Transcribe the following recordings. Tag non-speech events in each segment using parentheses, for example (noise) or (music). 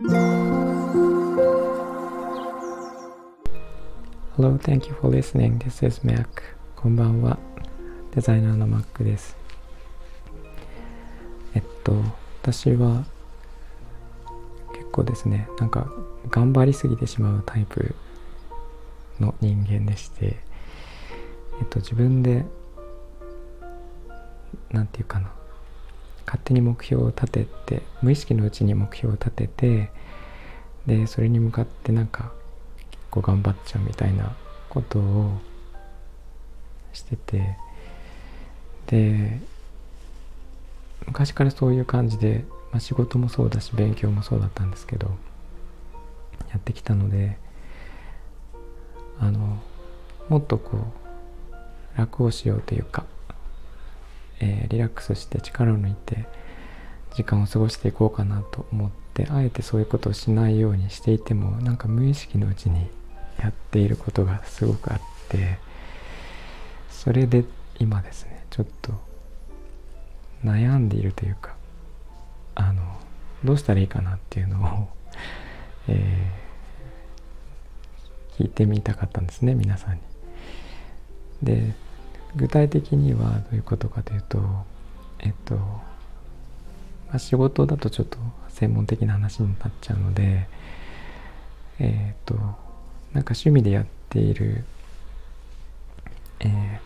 Hello, thank you for listening. This is Mac. こんばんは。デザイナーの Mac です。えっと、私は結構ですね、なんか頑張りすぎてしまうタイプの人間でして、えっと、自分で、なんていうかな、勝手に目標を立てて、無意識のうちに目標を立てて、で、それに向かってなんか構頑張っちゃうみたいなことをしててで昔からそういう感じで、まあ、仕事もそうだし勉強もそうだったんですけどやってきたのであのもっとこう楽をしようというか、えー、リラックスして力を抜いて時間を過ごしていこうかなと思ってあえてそういうことをしないようにしていてもなんか無意識のうちにやっていることがすごくあってそれで今ですねちょっと悩んでいるというかあのどうしたらいいかなっていうのを、(laughs) えー、聞いてみたかったんですね皆さんに。で具体的にはどういうことかというとえっと、まあ、仕事だとちょっと専門的な話になっちゃうのでえっとなんか趣味でやっている、えー、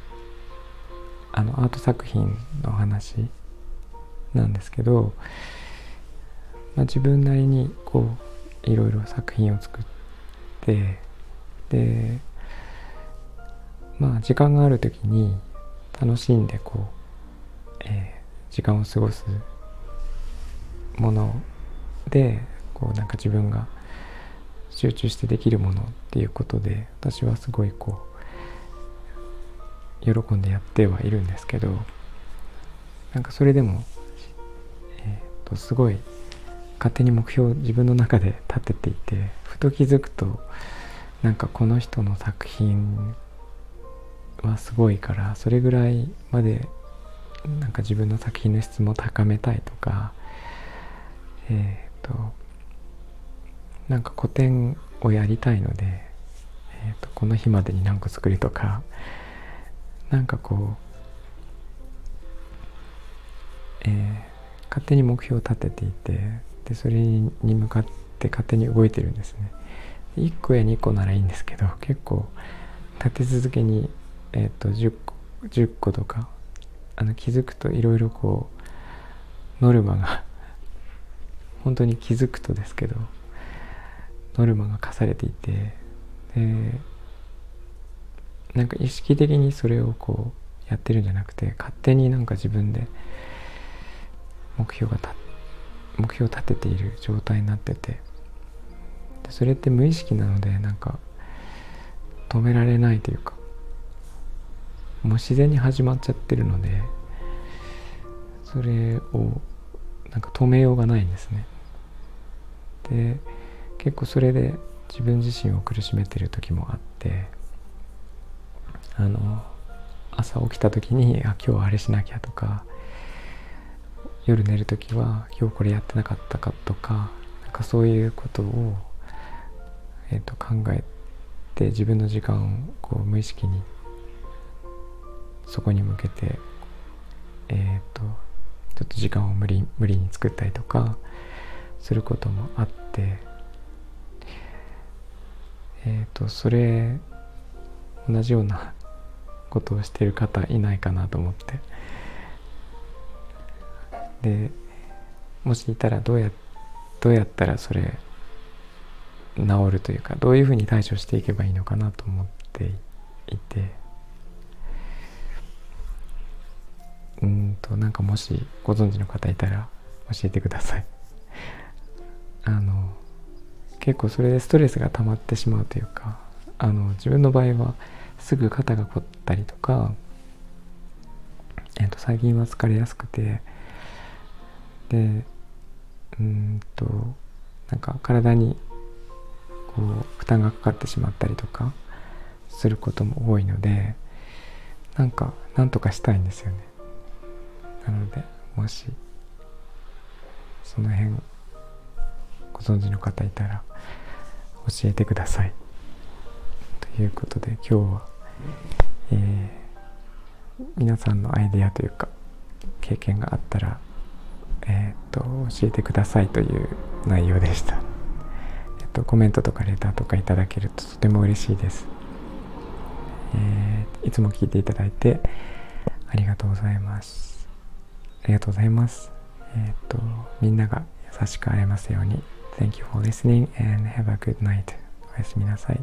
あのアート作品の話なんですけど、まあ、自分なりにこういろいろ作品を作ってでまあ時間がある時に楽しんでこう、えー、時間を過ごすものでこうなんか自分が集中してできるものっていうことで私はすごいこう喜んでやってはいるんですけどなんかそれでも、えー、とすごい勝手に目標を自分の中で立てていてふと気づくとなんかこの人の作品はすごいからそれぐらいまでなんか自分の作品の質も高めたいとかえっ、ー、となんか古典をやりたいので、えーと、この日までに何個作りとかなんかこう、えー、勝手に目標を立てていてでそれに向かって勝手に動いてるんですね。1個や2個ならいいんですけど結構立て続けに、えーと、と 10, 個10個とかあの気づくといろいろこうノルマが (laughs) 本当に気づくとですけどノルマが課されていてでなんか意識的にそれをこうやってるんじゃなくて勝手になんか自分で目標がた目標を立てている状態になっててでそれって無意識なのでなんか止められないというかもう自然に始まっちゃってるのでそれをなんか止めようがないんですね。で結構それで自分自身を苦しめてる時もあってあの朝起きた時にあ今日あれしなきゃとか夜寝る時は今日これやってなかったかとかなんかそういうことを、えー、と考えて自分の時間をこう無意識にそこに向けてえっ、ー、とちょっと時間を無理無理に作ったりとかすることもあってえっ、ー、とそれ同じような (laughs) ことをしてる方いないかなと思って。でもしいたらどうやどうやったらそれ治るというかどういうふうに対処していけばいいのかなと思っていて。うんとなんかもしご存知の方いたら教えてください。(laughs) あの結構それでストレスが溜まってしまうというかあの自分の場合はすぐ肩が凝ったりとか、えー、と最近は疲れやすくてでうんとなんか体にこう負担がかかってしまったりとかすることも多いのでなんかなんとかしたいんですよね。なのでもしその辺ご存知の方いたら教えてください。ということで今日は、えー、皆さんのアイデアというか経験があったらえっ、と教えてくださいという内容でした、えっと、コメントとかレターとかいただけるととても嬉しいです、えー、いつも聞いていただいてありがとうございます。ありがとうございますえっ、とみんなが優しく会えますように Thank you for listening and have a good night おやすみなさい